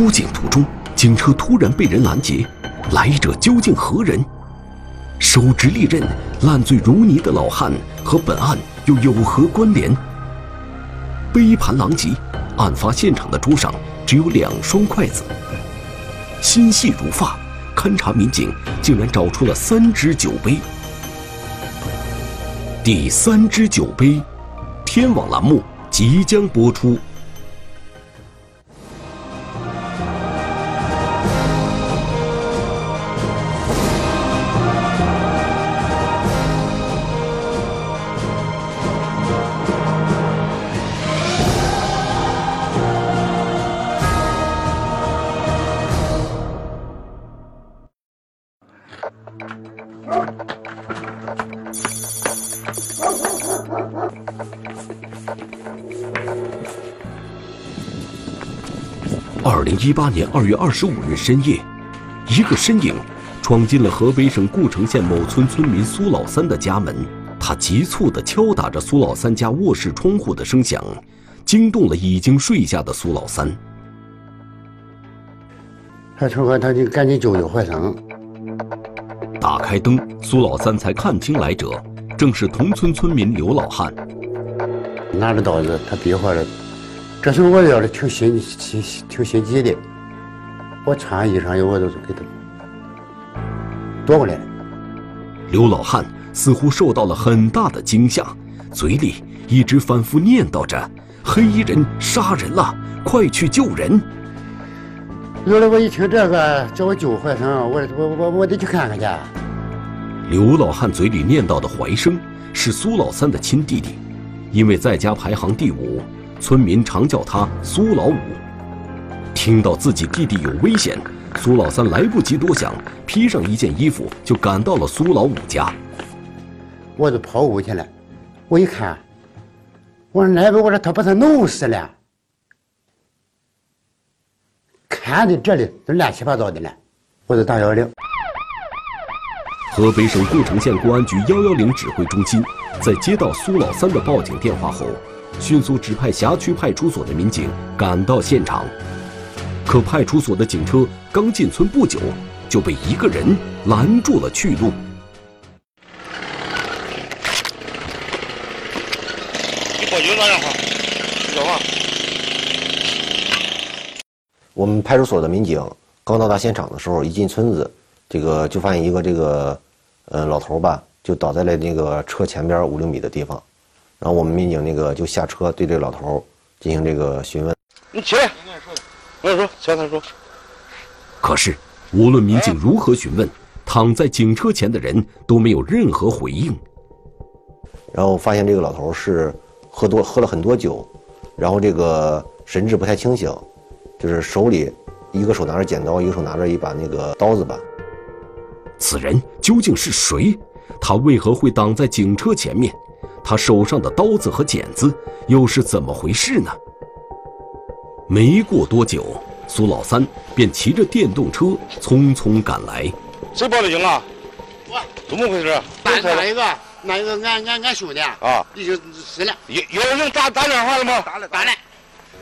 出警途中，警车突然被人拦截，来者究竟何人？手执利刃、烂醉如泥的老汉和本案又有何关联？杯盘狼藉，案发现场的桌上只有两双筷子。心细如发，勘查民警竟然找出了三只酒杯。第三只酒杯，天网栏目即将播出。二零一八年二月二十五日深夜，一个身影闯进了河北省故城县某村村民苏老三的家门。他急促地敲打着苏老三家卧室窗户的声响，惊动了已经睡下的苏老三。他从后他就赶紧救救坏声。打开灯，苏老三才看清来者，正是同村村民刘老汉。拿着刀子，他比划着。这时候我要的挺心心挺心急的，我穿衣裳以后，我都是给他夺过来了。刘老汉似乎受到了很大的惊吓，嘴里一直反复念叨着：“黑衣人杀人了，快去救人！”有的我一听这个，叫我救怀生，我我我我得去看看去。刘老汉嘴里念叨的怀生是苏老三的亲弟弟，因为在家排行第五。村民常叫他苏老五。听到自己弟弟有危险，苏老三来不及多想，披上一件衣服就赶到了苏老五家。我就跑屋去了，我一看，我说来吧我说他把他弄死了，看的这里都乱七八糟的了，我就打幺幺零。河北省故城县公安局幺幺零指挥中心在接到苏老三的报警电话后。迅速指派辖区派出所的民警赶到现场，可派出所的警车刚进村不久，就被一个人拦住了去路。你报警打电话，电话。我们派出所的民警刚到达现场的时候，一进村子，这个就发现一个这个，呃，老头吧，就倒在了那个车前边五六米的地方。然后我们民警那个就下车对这个老头进行这个询问。你起来，我跟你说，起来说。可是无论民警如何询问，躺在警车前的人都没有任何回应。然后发现这个老头是喝多喝了很多酒，然后这个神志不太清醒，就是手里一个手拿着剪刀，一个手拿着一把那个刀子吧。此人究竟是谁？他为何会挡在警车前面？他手上的刀子和剪子又是怎么回事呢？没过多久，苏老三便骑着电动车匆匆赶来。谁报的警啊？我。怎么回事？那那一个，哪一个俺俺俺兄弟啊，已经死了。有有人打打电话了吗？打了打了。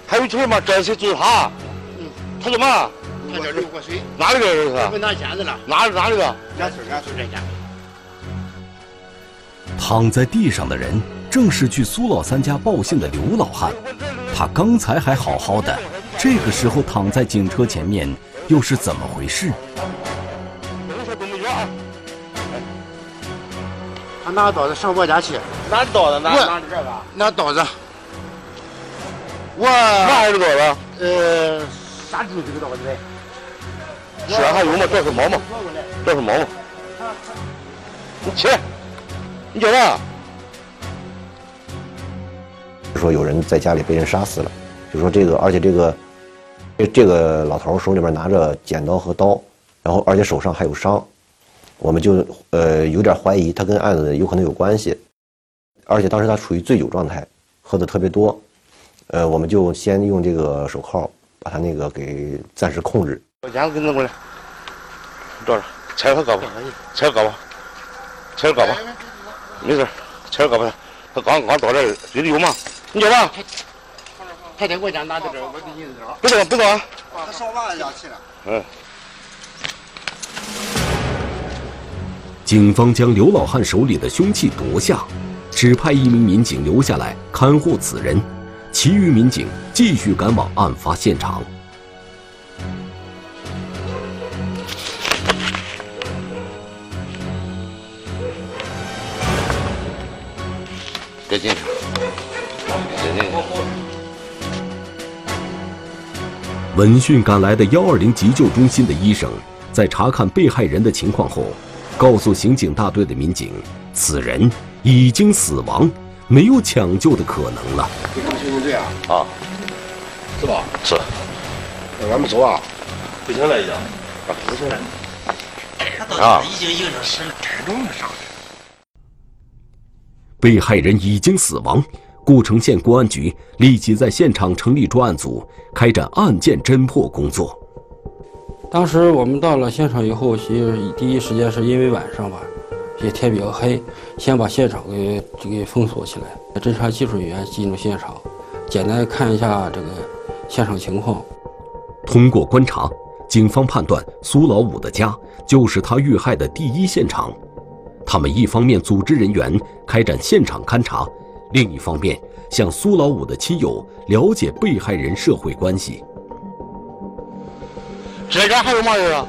还有谁吗？这谁就是他？嗯。他什么？他叫刘国水。哪里的人是？我拿剪子了。哪哪里个？俺村俺村这家。躺在地上的人正是去苏老三家报信的刘老汉，他刚才还好好的，这个时候躺在警车前面，又是怎么回事？他拿刀子上我家去，拿刀子拿拿这个，拿刀子。我拿这个刀子？呃，杀猪这个刀子呗。是还有吗？这是毛毛？这是毛毛？你起来。你叫啥？就说有人在家里被人杀死了，就说这个，而且这个，这这个老头手里面拿着剪刀和刀，然后而且手上还有伤，我们就呃有点怀疑他跟案子有可能有关系，而且当时他处于醉酒状态，喝的特别多，呃，我们就先用这个手铐把他那个给暂时控制。把剪子给弄过来，照着，拆他胳膊，拆胳膊，拆胳膊。没事，切着胳膊，他刚刚到这儿，嘴里有吗？你叫啥？他得给我家拿到这儿，我给你这儿。不动不动啊！他烧完了要去了。嗯。警方将刘老汉手里的凶器夺下，只派一名民警留下来看护此人，其余民警继续赶往案发现场。别进去，别进去。闻讯赶来的幺二零急救中心的医生，在查看被害人的情况后，告诉刑警大队的民警，此人已经死亡，没有抢救的可能了。刑警队啊，啊，是吧？是。那咱们走啊。不行了已经。啊，不行了。他到现在已经一个小时了，太重了上。被害人已经死亡，故城县公安局立即在现场成立专案组，开展案件侦破工作。当时我们到了现场以后，是第一时间是因为晚上吧，也天比较黑，先把现场给就给封锁起来。侦查技术人员进入现场，简单看一下这个现场情况。通过观察，警方判断苏老五的家就是他遇害的第一现场。他们一方面组织人员开展现场勘查，另一方面向苏老五的亲友了解被害人社会关系。这家还有嘛人啊？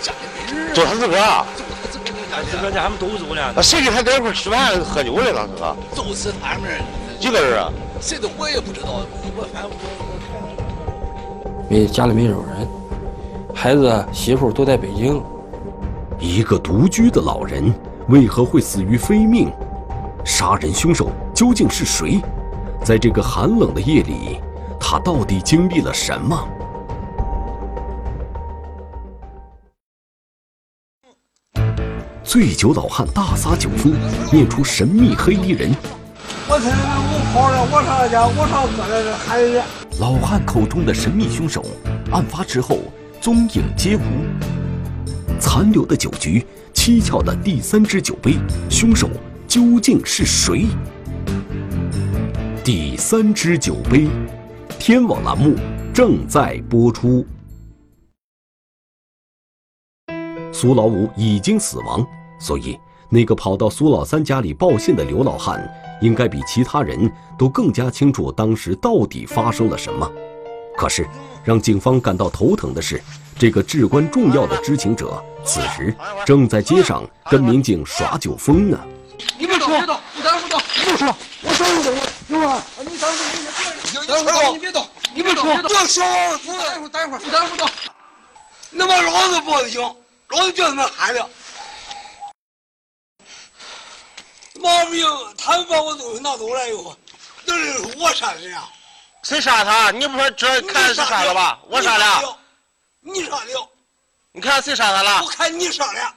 家里没人，就他自个儿。就他自个儿家，自个儿家他们都走了。那谁跟他在一块吃饭喝酒的当时啊？就是他们。几个人啊？谁的我也不知道，我反正没家里没有人，孩子媳妇都在北京。一个独居的老人为何会死于非命？杀人凶手究竟是谁？在这个寒冷的夜里，他到底经历了什么？醉酒老汉大撒酒疯，念出神秘黑衣人。我猜我跑了，我上家，我上搁那喊人。老汉口中的神秘凶手，案发之后踪影皆无。残留的酒局，蹊跷的第三只酒杯，凶手究竟是谁？第三只酒杯，天网栏目正在播出。苏老五已经死亡，所以那个跑到苏老三家里报信的刘老汉，应该比其他人都更加清楚当时到底发生了什么。可是，让警方感到头疼的是，这个至关重要的知情者，此时正在街上跟民警耍酒疯呢。你别动，别动，你等会儿动，不说，我会儿，行吧？你等会儿，你别动，你别动，你别动，别说，待会儿，待会儿，你等会儿动。那把老子报的警，老子叫他们喊的。毛病，他们把我东西拿走了以后，那是我杀的呀。谁杀他？你不说这看是杀了吧？我杀了。你杀了。你看谁杀他了？我看你杀了。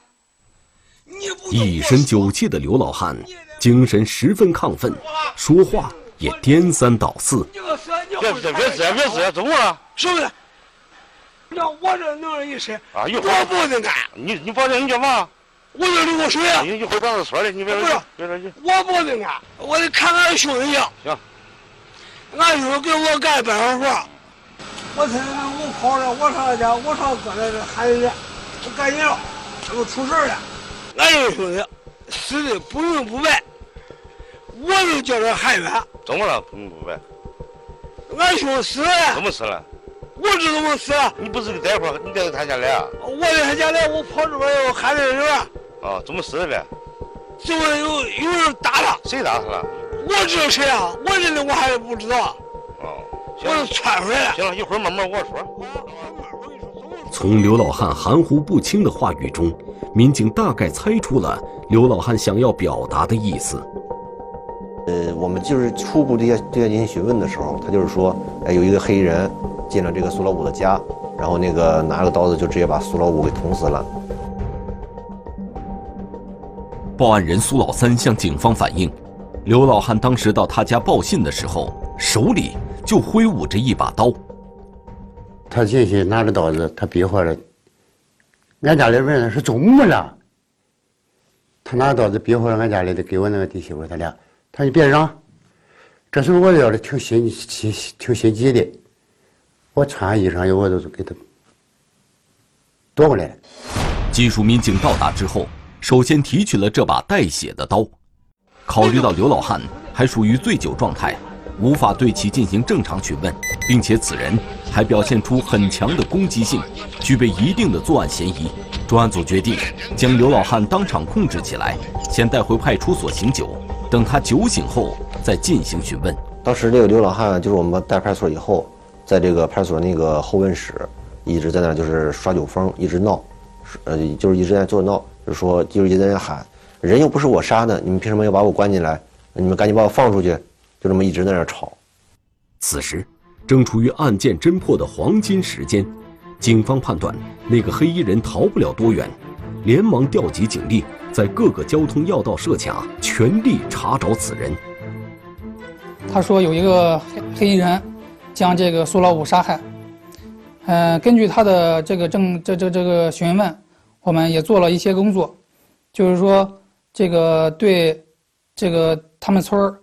你不一身酒气的刘老汉，精神十分亢奋，说话也颠三倒四。别别别别别别，怎么了？兄弟，那我这弄了一身，啊，一会我不能干。你你保证你叫嘛？我这流口水啊！一一会儿把他说的，你别着急，别着急。我不能干，我得看俺兄弟去。行。俺兄弟给我干办活。我猜我跑了，我上他家，我上哥那这喊人，我赶紧了，他们出事了。俺这个兄弟死的不明不白，我就叫他喊冤。怎么了？不明不白。俺兄弟死了。怎么死了？我知怎么死了。你不是待会儿你带到他家来啊？我在他家来，我跑这边又喊的人。啊，怎么死的呗？就是有有人打他。谁打他了？我知道谁啊？我认得我还不知道。哦，我就窜出来了。行了，一会儿慢慢我说。从刘老汉含糊不清的话语中，民警大概猜出了刘老汉想要表达的意思。呃，我们就是初步对他对他进行询问的时候，他就是说，哎，有一个黑衣人进了这个苏老五的家，然后那个拿了个刀子就直接把苏老五给捅死了。报案人苏老三向警方反映，刘老汉当时到他家报信的时候，手里就挥舞着一把刀。他进去拿着刀子，他比划着。俺家里问是怎么了？他拿刀子比划着俺家里的，给我那个弟媳妇，他俩，他说你别嚷，这时候我要的挺心心挺心急的，我穿衣裳我都是给他夺过来了。技术民警到达之后，首先提取了这把带血的刀。考虑到刘老汉还属于醉酒状态，无法对其进行正常询问，并且此人还表现出很强的攻击性，具备一定的作案嫌疑。专案组决定将刘老汉当场控制起来，先带回派出所醒酒，等他酒醒后再进行询问。当时这个刘老汉就是我们带派出所以后，在这个派出所那个候问室，一直在那就是耍酒疯，一直闹，呃，就是一直在做闹，就说就是一直在那喊，人又不是我杀的，你们凭什么要把我关进来？你们赶紧把我放出去！就这么一直在那吵。此时正处于案件侦破的黄金时间，警方判断那个黑衣人逃不了多远，连忙调集警力，在各个交通要道设卡，全力查找此人。他说有一个黑黑衣人将这个苏老五杀害。嗯、根据他的这个证这这这个询问，我们也做了一些工作，就是说这个对这个他们村儿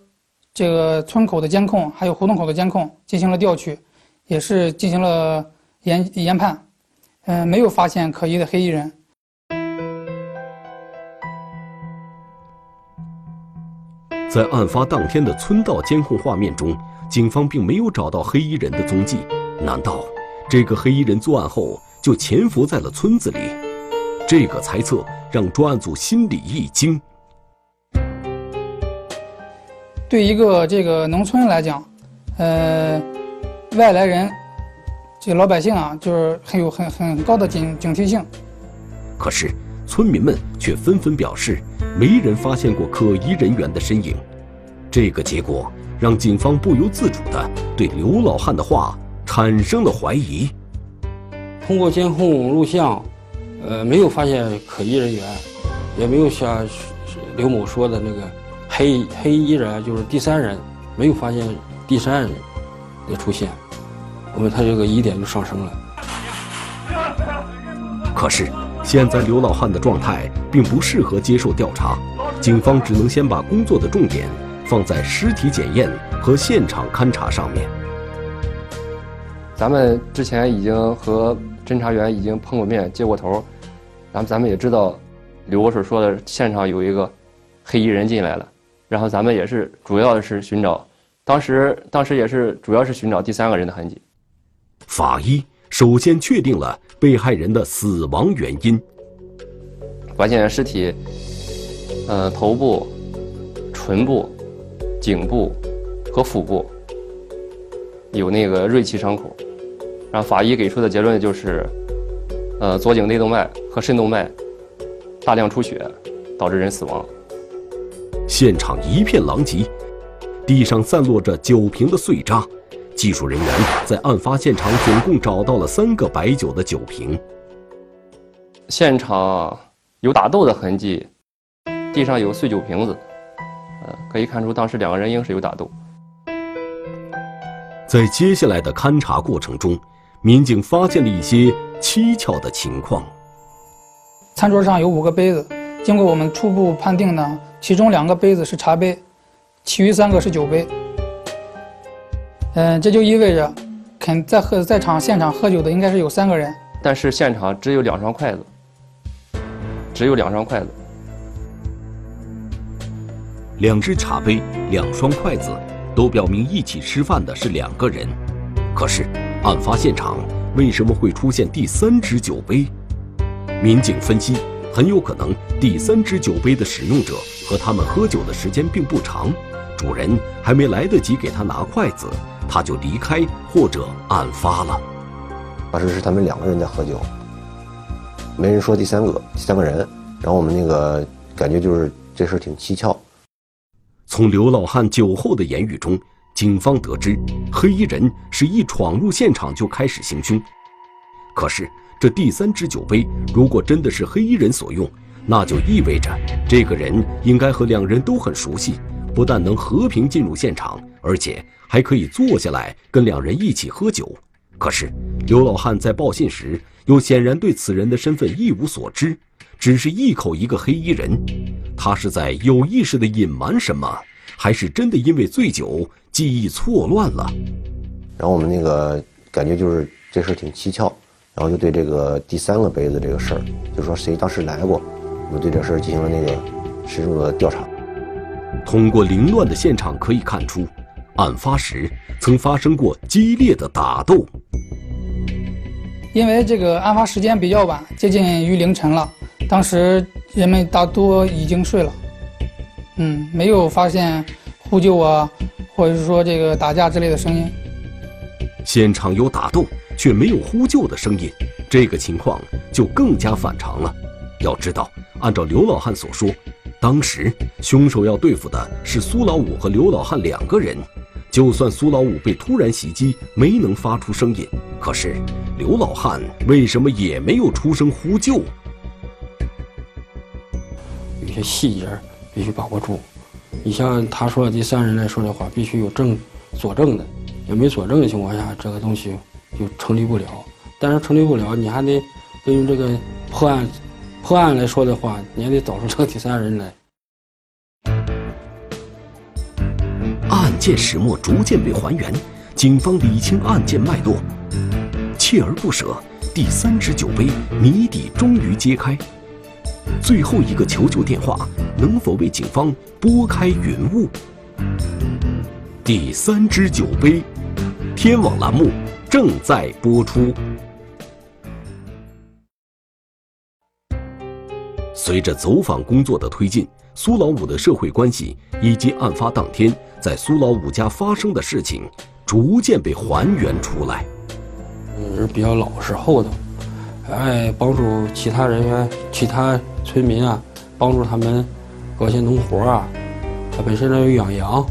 这个村口的监控，还有胡同口的监控进行了调取，也是进行了研研判，嗯、没有发现可疑的黑衣人。在案发当天的村道监控画面中，警方并没有找到黑衣人的踪迹。难道这个黑衣人作案后就潜伏在了村子里？这个猜测让专案组心里一惊。对一个这个农村来讲，呃，外来人，这老百姓啊，就是很有很很高的警警惕性。可是村民们却纷纷表示，没人发现过可疑人员的身影。这个结果让警方不由自主地对刘老汉的话产生了怀疑。通过监控录像，呃，没有发现可疑人员，也没有像刘某说的那个黑黑衣人，就是第三人，没有发现第三人的出现，我们他这个疑点就上升了。可是现在刘老汉的状态并不适合接受调查，警方只能先把工作的重点放在尸体检验和现场勘查上面。咱们之前已经和侦查员已经碰过面、接过头，然后咱们也知道刘博士说的现场有一个黑衣人进来了，然后咱们也是主要的是寻找，当时当时也是主要是寻找第三个人的痕迹。法医首先确定了被害人的死亡原因，发现尸体，呃，头部、唇部、颈部和腹部有那个锐器伤口，然后法医给出的结论就是，呃，左颈内动脉和肾动脉大量出血，导致人死亡。现场一片狼藉，地上散落着酒瓶的碎渣。技术人员在案发现场总共找到了三个白酒的酒瓶。现场有打斗的痕迹，地上有碎酒瓶子，呃，可以看出当时两个人应是有打斗。在接下来的勘查过程中，民警发现了一些蹊跷的情况。餐桌上有五个杯子，经过我们初步判定呢，其中两个杯子是茶杯，其余三个是酒杯。嗯，这就意味着，肯在喝在场现场喝酒的应该是有三个人。但是现场只有两双筷子，只有两双筷子。两只茶杯、两双筷子，都表明一起吃饭的是两个人。可是，案发现场为什么会出现第三只酒杯？民警分析，很有可能第三只酒杯的使用者和他们喝酒的时间并不长，主人还没来得及给他拿筷子，他就离开或者案发了。当时是他们两个人在喝酒，没人说第三个第三个人，然后我们那个感觉就是这事儿挺蹊跷。从刘老汉酒后的言语中，警方得知黑衣人是一闯入现场就开始行凶。可是这第三只酒杯如果真的是黑衣人所用，那就意味着这个人应该和两人都很熟悉，不但能和平进入现场，而且还可以坐下来跟两人一起喝酒。可是刘老汉在报信时又显然对此人的身份一无所知，只是一口一个黑衣人，他是在有意识地隐瞒什么，还是真的因为醉酒记忆错乱了？然后我们那个感觉就是这事挺蹊跷，然后就对这个第三个杯子这个事儿，就说谁当时来过，我们对这事儿进行了那个深入的调查。通过凌乱的现场可以看出，案发时曾发生过激烈的打斗。因为这个案发时间比较晚，接近于凌晨了，当时人们大多已经睡了，嗯，没有发现呼救啊，或者是说这个打架之类的声音。现场有打斗，却没有呼救的声音，这个情况就更加反常了。要知道，按照刘老汉所说，当时凶手要对付的是苏老五和刘老汉两个人。就算苏老五被突然袭击没能发出声音，可是刘老汉为什么也没有出声呼救？有些细节必须把握住。你像他说的第三人来说的话，必须有证佐证的。要没佐证的情况下，这个东西就成立不了。但是成立不了，你还得根据这个破案破案来说的话，你还得找出这个第三人来。案件始末逐渐被还原，警方理清案件脉络，锲而不舍，第三只酒杯谜底终于揭开。最后一个求救电话能否为警方拨开云雾？第三只酒杯，天网栏目正在播出。随着走访工作的推进，苏老五的社会关系以及案发当天在苏老五家发生的事情，逐渐被还原出来。人比较老实厚道，爱帮助其他人员、其他村民啊，帮助他们搞些农活啊。他本身呢有养羊，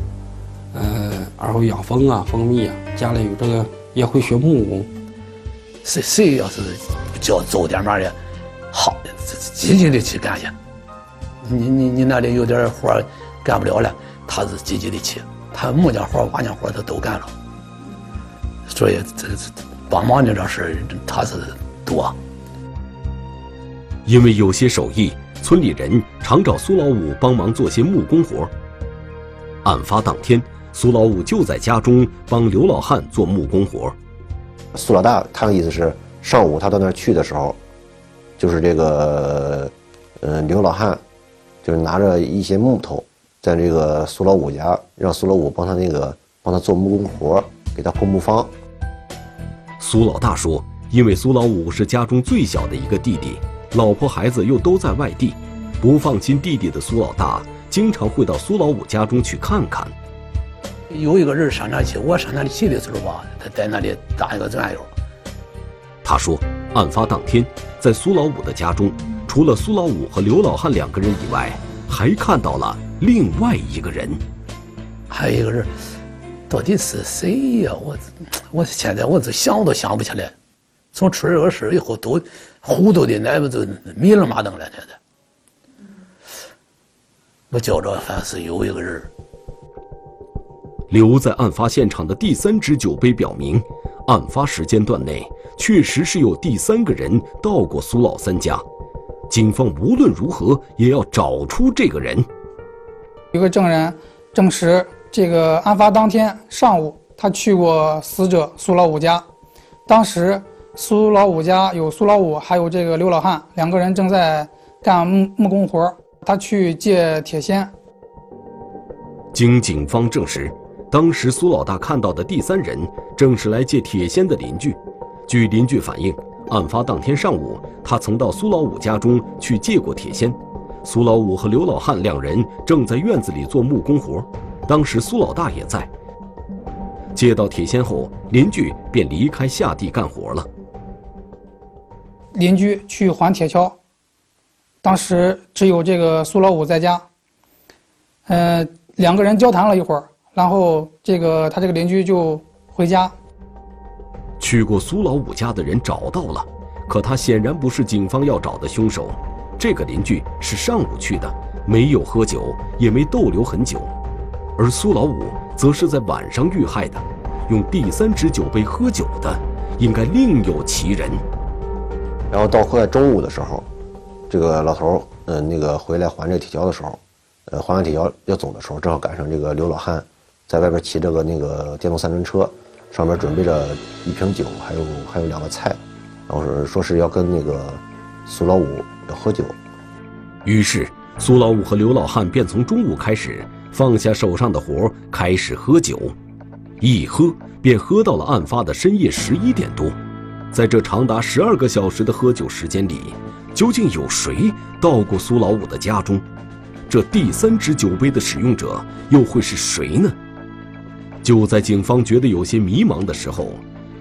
呃，然后养蜂啊、蜂蜜啊，家里有这个也会学木工。谁谁要是叫走点嘛的，好，积极的去干去。你你你那里有点活干不了了，他是积极的去，他木匠活、瓦匠活他都干了，所以这这帮忙的这事他是多。因为有些手艺，村里人常找苏老五帮忙做些木工活。案发当天，苏老五就在家中帮刘老汉做木工活。苏老大他的意思是，上午他到那儿去的时候，就是这个，呃，刘老汉。就是拿着一些木头，在这个苏老五家，让苏老五帮他那个帮他做木工活，给他铺木方。苏老大说，因为苏老五是家中最小的一个弟弟，老婆孩子又都在外地，不放心弟弟的苏老大，经常会到苏老五家中去看看。有一个人上那去，我上那里去的时候吧，他在那里打一个转悠。他说，案发当天，在苏老五的家中。除了苏老五和刘老汉两个人以外，还看到了另外一个人。还有一个人，到底是谁呀？我我现在我这想都想不起来。从出了这个事以后，都糊涂的那不就迷了马灯了。现在我觉着反正是有一个人。留在案发现场的第三只酒杯表明，案发时间段内确实是有第三个人到过苏老三家。警方无论如何也要找出这个人。一个证人证实，这个案发当天上午，他去过死者苏老五家。当时苏老五家有苏老五，还有这个刘老汉两个人正在干木木工活他去借铁锨。经警方证实，当时苏老大看到的第三人正是来借铁锨的邻居。据邻居反映。案发当天上午，他曾到苏老五家中去借过铁锨。苏老五和刘老汉两人正在院子里做木工活，当时苏老大也在。借到铁锨后，邻居便离开下地干活了。邻居去还铁锹，当时只有这个苏老五在家。嗯，两个人交谈了一会儿，然后这个他这个邻居就回家。去过苏老五家的人找到了，可他显然不是警方要找的凶手。这个邻居是上午去的，没有喝酒，也没逗留很久，而苏老五则是在晚上遇害的，用第三只酒杯喝酒的，应该另有其人。然后到快中午的时候，这个老头儿，嗯，那个回来还这个铁锹的时候，呃还完铁锹要走的时候，正好赶上这个刘老汉在外边骑着个那个电动三轮车，上面准备着一瓶酒，还有还有两个菜，然后说说是要跟那个苏老五要喝酒。于是苏老五和刘老汉便从中午开始放下手上的活，开始喝酒，一喝便喝到了案发的深夜十一点多。在这长达十二个小时的喝酒时间里，究竟有谁到过苏老五的家中？这第三只酒杯的使用者又会是谁呢？就在警方觉得有些迷茫的时候，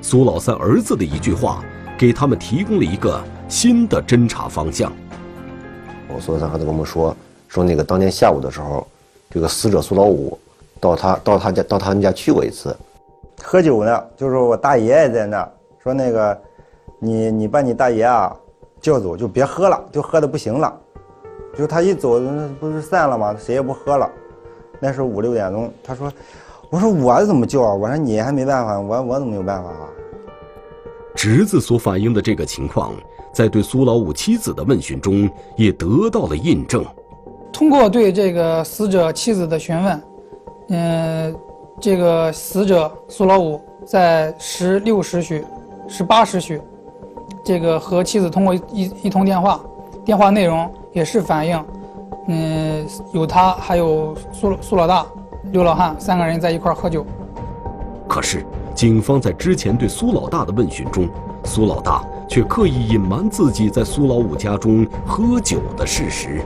苏老三儿子的一句话，给他们提供了一个新的侦查方向。我苏老三儿子跟我们说，说那个当天下午的时候，这个死者苏老五到他到他家到他们家去过一次，喝酒呢，就是我大爷爷在那说那个，你你把你大爷啊叫走，就别喝了，就喝的不行了。就他一走，不是散了吗？谁也不喝了。那时候五六点钟，他说：“我说我怎么叫啊？我说你还没办法，我我怎么有办法啊？”侄子所反映的这个情况，在对苏老五妻子的问询中也得到了印证。通过对这个死者妻子的询问，嗯，这个死者苏老五在十六时许、十八时许，这个和妻子通过一一通电话，电话内容。也是反映，嗯，有他，还有苏苏老大、刘老汉三个人在一块喝酒。可是，警方在之前对苏老大的问询中，苏老大却刻意隐瞒自己在苏老五家中喝酒的事实。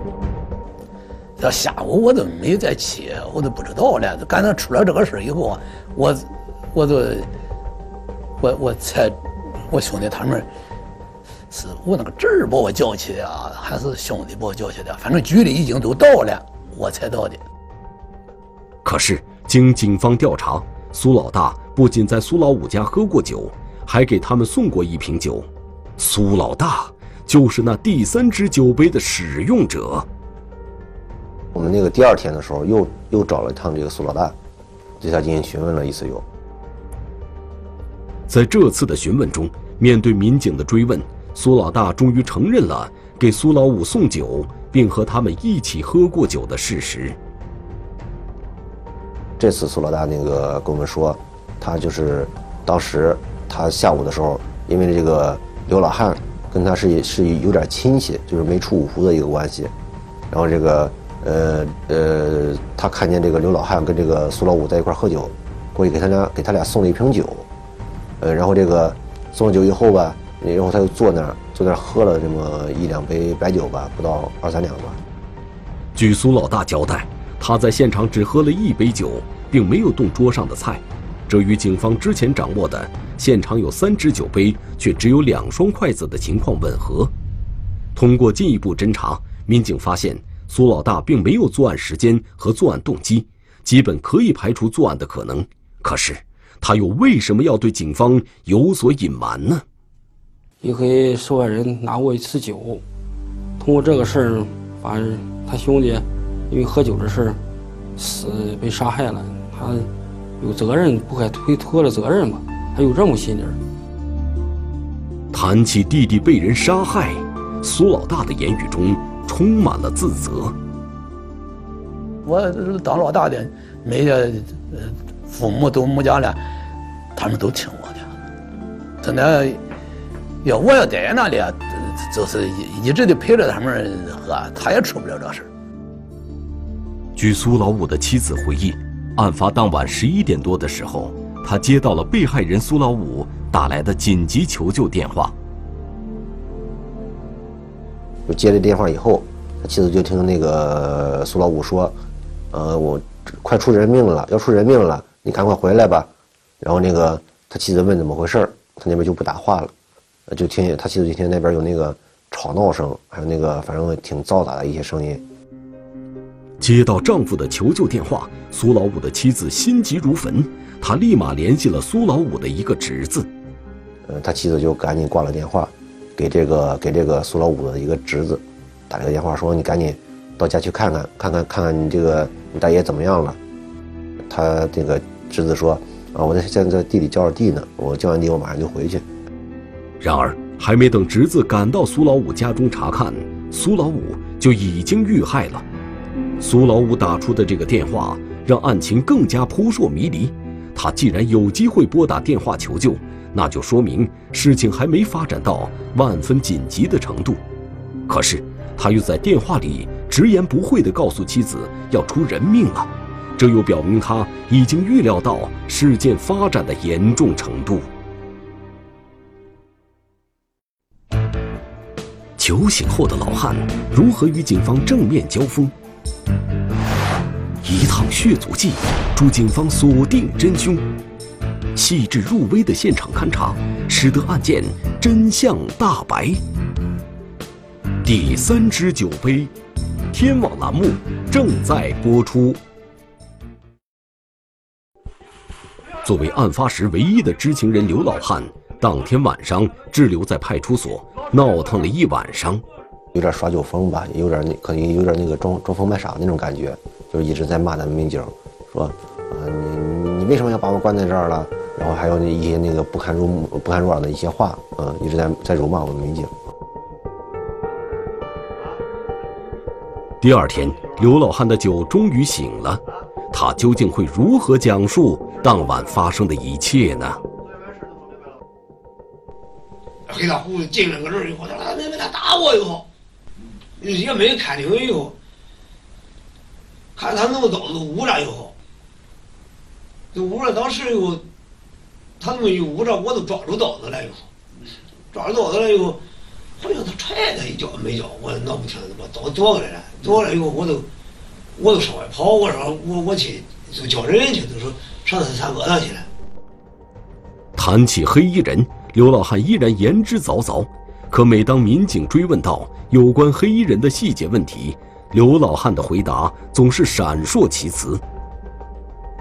到下午我都没在起，我都不知道了。赶上出了这个事以后，我，我都，我我才，我兄弟他们。是我那个侄儿把我叫去的啊，还是兄弟把我叫去的？反正局里已经都到了，我才到的。可是经警方调查，苏老大不仅在苏老五家喝过酒，还给他们送过一瓶酒。苏老大就是那第三只酒杯的使用者。我们那个第二天的时候，又又找了一趟这个苏老大，对他进行询问了一次。有，在这次的询问中，面对民警的追问。苏老大终于承认了给苏老五送酒，并和他们一起喝过酒的事实。这次苏老大那个跟我们说，他就是当时他下午的时候，因为这个刘老汉跟他是是有点亲戚，就是没出五湖的一个关系。然后这个呃呃，他看见这个刘老汉跟这个苏老五在一块喝酒，过去给他俩给他俩送了一瓶酒。呃，然后这个送酒以后吧。然后他就坐那儿，坐那儿喝了这么一两杯白酒吧，不到二三两吧。据苏老大交代，他在现场只喝了一杯酒，并没有动桌上的菜，这与警方之前掌握的现场有三只酒杯却只有两双筷子的情况吻合。通过进一步侦查，民警发现苏老大并没有作案时间和作案动机，基本可以排除作案的可能。可是，他又为什么要对警方有所隐瞒呢？一回受害人拿过一次酒，通过这个事儿，把他兄弟因为喝酒的事儿死被杀害了，他有责任不该推脱了责任吧？他有这种心理。谈起弟弟被人杀害，苏老大的言语中充满了自责。我当老大的，每个父母都没家了，他们都听我的，真的。要我要待在那里，就是一一直的陪着他们喝，他也出不了这事据苏老五的妻子回忆，案发当晚十一点多的时候，他接到了被害人苏老五打来的紧急求救电话。就接了电话以后，他妻子就听那个苏老五说：“呃，我快出人命了，要出人命了，你赶快回来吧。”然后那个他妻子问怎么回事他那边就不答话了。就听见他妻子就听见那边有那个吵闹声，还有那个反正挺嘈杂的一些声音。接到丈夫的求救电话，苏老五的妻子心急如焚，她立马联系了苏老五的一个侄子。呃，他妻子就赶紧挂了电话，给这个给这个苏老五的一个侄子打了个电话，说你赶紧到家去看看，看看看看你这个你大爷怎么样了。他这个侄子说啊，我在现在在地里浇着地呢，我浇完地我马上就回去。然而，还没等侄子赶到苏老五家中查看，苏老五就已经遇害了。苏老五打出的这个电话，让案情更加扑朔迷离。他既然有机会拨打电话求救，那就说明事情还没发展到万分紧急的程度。可是，他又在电话里直言不讳地告诉妻子要出人命了，这又表明他已经预料到事件发展的严重程度。酒醒后的老汉如何与警方正面交锋？一趟血足迹，助警方锁定真凶。细致入微的现场勘查，使得案件真相大白。第三支酒杯，天网栏目正在播出。作为案发时唯一的知情人，刘老汉当天晚上滞留在派出所，闹腾了一晚上，有点耍酒疯吧，有点那可能有点那个装装疯卖傻那种感觉，就是一直在骂咱们民警，说，啊你你为什么要把我关在这儿了？然后还有那一些那个不堪入目、不堪入耳的一些话，嗯，一直在在辱骂我们民警。第二天，刘老汉的酒终于醒了，他究竟会如何讲述当晚发生的一切呢？黑大胡子进了个人以后，他他没没他打我以后，也没看清以后，看他弄刀子捂着以后，就捂着当时以后，他那么一捂着，我都抓住刀子了以后，抓住刀子了以后，好像他踹他一脚没脚，我闹不清楚，把刀夺过来了，夺过来以后我都我都上外跑，我说我我去就叫人去，就说上他山坡上去了。谈起黑衣人，刘老汉依然言之凿凿。可每当民警追问到有关黑衣人的细节问题，刘老汉的回答总是闪烁其词。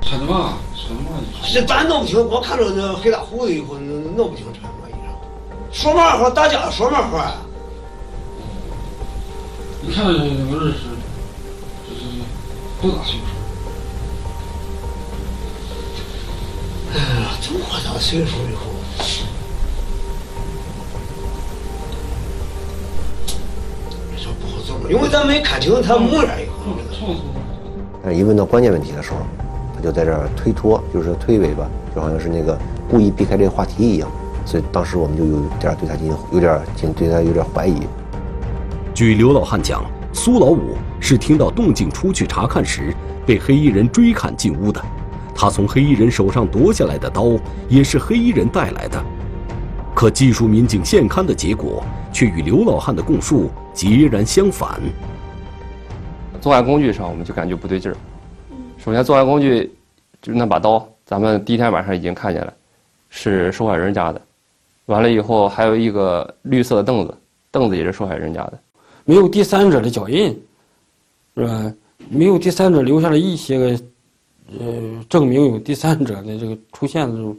穿的嘛，穿的嘛。这咱弄不清，我看着那黑大胡子以后，弄不清穿什么衣裳。说嘛话，大家说嘛话。你看这个人是，这是多大岁数？哎呀，这么大岁数以后，说不好做，因为咱没看清他模样以后。但是一问到关键问题的时候，他就在这儿推脱，就是说推诿吧，就好像是那个故意避开这个话题一样。所以当时我们就有点对他进行有点进对他有点怀疑。据刘老汉讲，苏老五是听到动静出去查看时，被黑衣人追砍进屋的。他从黑衣人手上夺下来的刀也是黑衣人带来的。可技术民警现勘的结果却与刘老汉的供述截然相反。作案工具上我们就感觉不对劲儿。首先，作案工具就是那把刀，咱们第一天晚上已经看见了，是受害人家的。完了以后，还有一个绿色的凳子，凳子也是受害人家的。没有第三者的脚印，是吧？没有第三者留下了一些个，呃，证明有第三者的这个出现的这种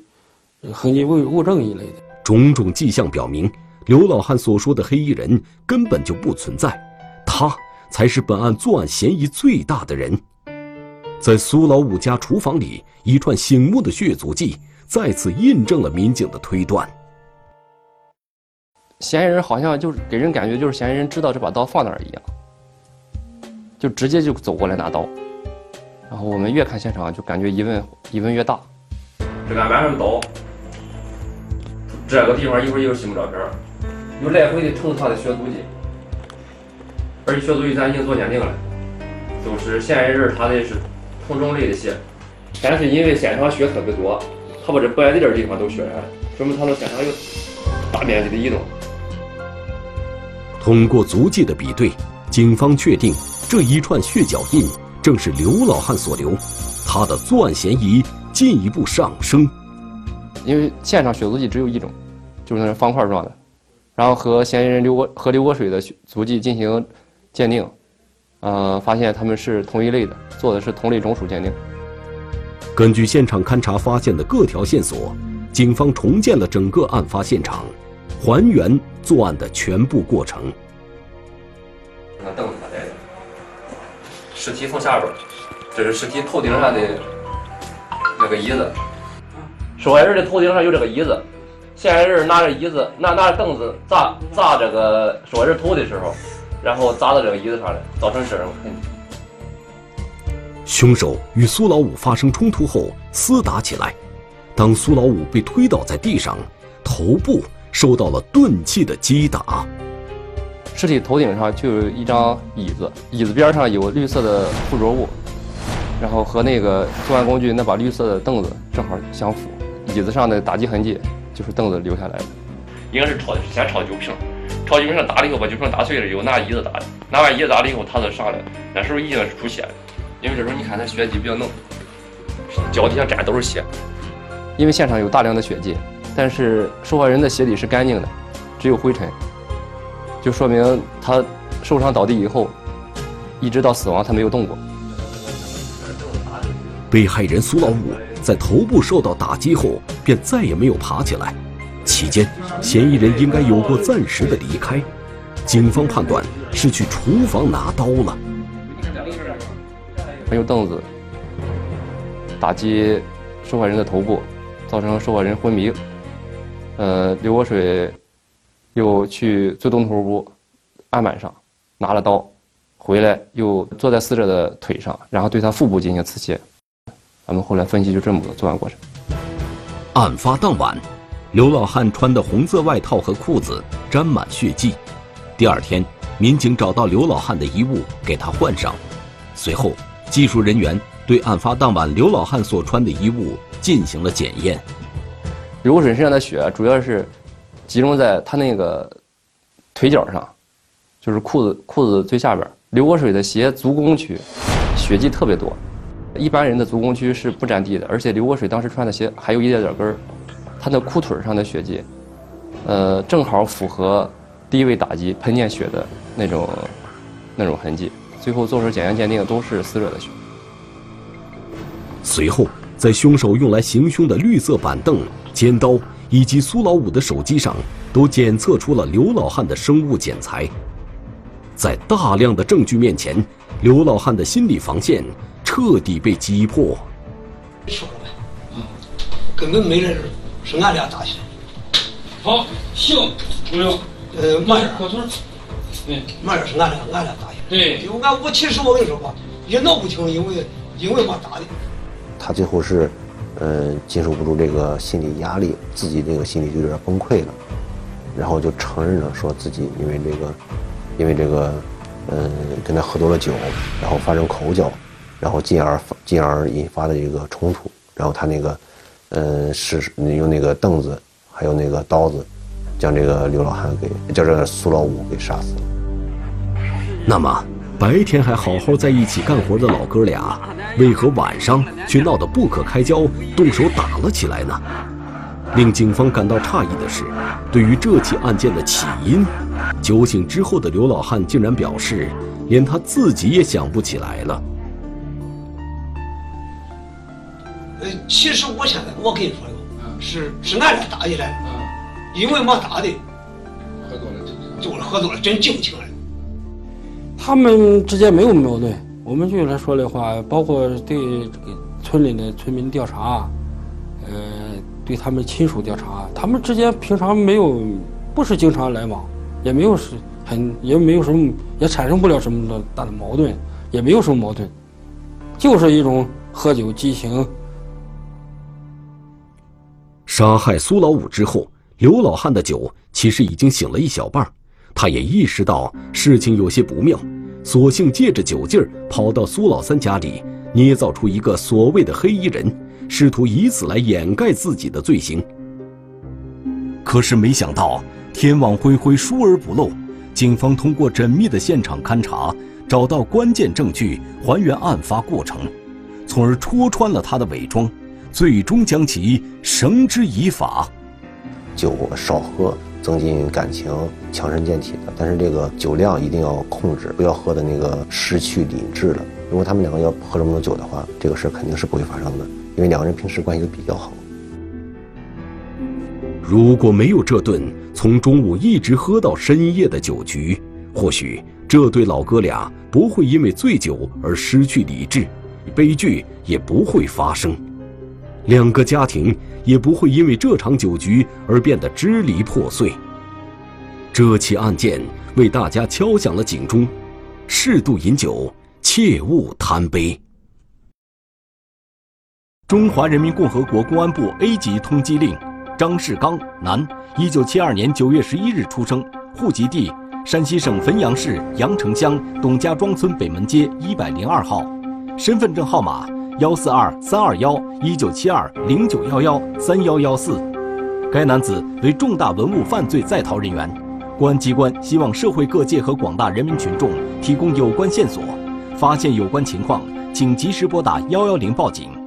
痕迹物物证一类的。种种迹象表明，刘老汉所说的黑衣人根本就不存在，他才是本案作案嫌疑最大的人。在苏老五家厨房里，一串醒目的血足迹再次印证了民警的推断。嫌疑人好像就是给人感觉就是嫌疑人知道这把刀放哪儿一样，就直接就走过来拿刀。然后我们越看现场，就感觉疑问疑问越大。这案板上的刀，这个地方一会儿又有新闻照片，有来回的呈他的血足迹，而且血足迹咱已经做鉴定了，就是嫌疑人他的是同种类的血，但是因为现场血特别多，他把这不挨地儿地方都血染了，说明他的现场有大面积的移动。通过足迹的比对，警方确定这一串血脚印正是刘老汉所留，他的作案嫌疑进一步上升。因为现场血足迹只有一种，就是那方块状的，然后和嫌疑人流过和流过水的足迹进行鉴定，呃，发现他们是同一类的，做的是同类种属鉴定。根据现场勘查发现的各条线索，警方重建了整个案发现场，还原作案的全部过程。尸体从下边，这是尸体头顶上的那个椅子。受害人的头顶上有这个椅子，嫌疑人拿着椅子，拿拿着凳子砸砸这个受害人头的时候，然后砸到这个椅子上了，造成这种痕迹。凶手与苏老五发生冲突后厮打起来，当苏老五被推倒在地上，头部受到了钝器的击打。尸体头顶上就有一张椅子，椅子边上有绿色的附着物，然后和那个作案工具那把绿色的凳子正好相符。椅子上的打击痕迹就是凳子留下来的。应该是抄先抄酒瓶，炒酒瓶上打了以后把酒瓶打碎了，以后拿椅子打的，拿完椅子打了以后他才上来，那时候已经是出血了。因为这时候你看他血迹比较浓，脚底下沾都是血。因为现场有大量的血迹，但是受害人的鞋底是干净的，只有灰尘，就说明他受伤倒地以后，一直到死亡他没有动过。被害人苏老五在头部受到打击后便再也没有爬起来，期间嫌疑人应该有过暂时的离开，警方判断是去厨房拿刀了。用凳子打击受害人的头部，造成受害人昏迷。呃，刘国水又去最东头屋案板上拿了刀，回来又坐在死者的腿上，然后对他腹部进行刺切。咱们后来分析就这么个作案过程。案发当晚，刘老汉穿的红色外套和裤子沾满血迹。第二天，民警找到刘老汉的衣物给他换上，随后。技术人员对案发当晚刘老汉所穿的衣物进行了检验。刘国水身上的血主要是集中在他那个腿脚上，就是裤子裤子最下边。刘国水的鞋足弓区血迹特别多，一般人的足弓区是不沾地的，而且刘国水当时穿的鞋还有一点点跟儿，他的裤腿上的血迹，呃，正好符合低位打击喷溅血的那种那种痕迹。最后做出检验鉴定，都是死者的血。随后，在凶手用来行凶的绿色板凳、尖刀以及苏老五的手机上，都检测出了刘老汉的生物检材。在大量的证据面前，刘老汉的心理防线彻底被击破。说了呗，根本没人是俺俩打起好，行，不用，呃，慢点，过腿，对，慢点是俺俩，俺俩打。对，因为俺我其实我跟你说吧，也闹不清，因为因为嘛打的。他最后是，嗯，经受不住这个心理压力，自己这个心理就有点崩溃了，然后就承认了，说自己因为这个，因为这个，嗯，跟他喝多了酒，然后发生口角，然后进而进而引发的一个冲突，然后他那个，嗯，是用那个凳子还有那个刀子，将这个刘老汉给叫这个苏老五给杀死了。那么，白天还好好在一起干活的老哥俩，为何晚上却闹得不可开交，动手打了起来呢？令警方感到诧异的是，对于这起案件的起因，酒醒之后的刘老汉竟然表示，连他自己也想不起来了。呃，其实我现在我跟你说哟，是是俺俩打起来的，因为嘛打的，喝多了，就是喝多了真记不清了。他们之间没有矛盾。我们就来说的话，包括对这个村里的村民调查，呃，对他们亲属调查，他们之间平常没有，不是经常来往，也没有是很，也没有什么，也产生不了什么的大的矛盾，也没有什么矛盾，就是一种喝酒激情。杀害苏老五之后，刘老汉的酒其实已经醒了一小半他也意识到事情有些不妙，索性借着酒劲儿跑到苏老三家里，捏造出一个所谓的黑衣人，试图以此来掩盖自己的罪行。可是没想到天网恢恢，疏而不漏，警方通过缜密的现场勘查，找到关键证据，还原案发过程，从而戳穿了他的伪装，最终将其绳之以法。酒少喝。增进感情、强身健体的，但是这个酒量一定要控制，不要喝的那个失去理智了。如果他们两个要喝这么多酒的话，这个事肯定是不会发生的，因为两个人平时关系都比较好。如果没有这顿从中午一直喝到深夜的酒局，或许这对老哥俩不会因为醉酒而失去理智，悲剧也不会发生。两个家庭也不会因为这场酒局而变得支离破碎。这起案件为大家敲响了警钟：适度饮酒，切勿贪杯。中华人民共和国公安部 A 级通缉令：张世刚，男，一九七二年九月十一日出生，户籍地山西省汾阳市阳城乡董家庄村北门街一百零二号，身份证号码幺四二三二幺一九七二零九幺幺三幺幺四。该男子为重大文物犯罪在逃人员，公安机关希望社会各界和广大人民群众提供有关线索，发现有关情况，请及时拨打幺幺零报警。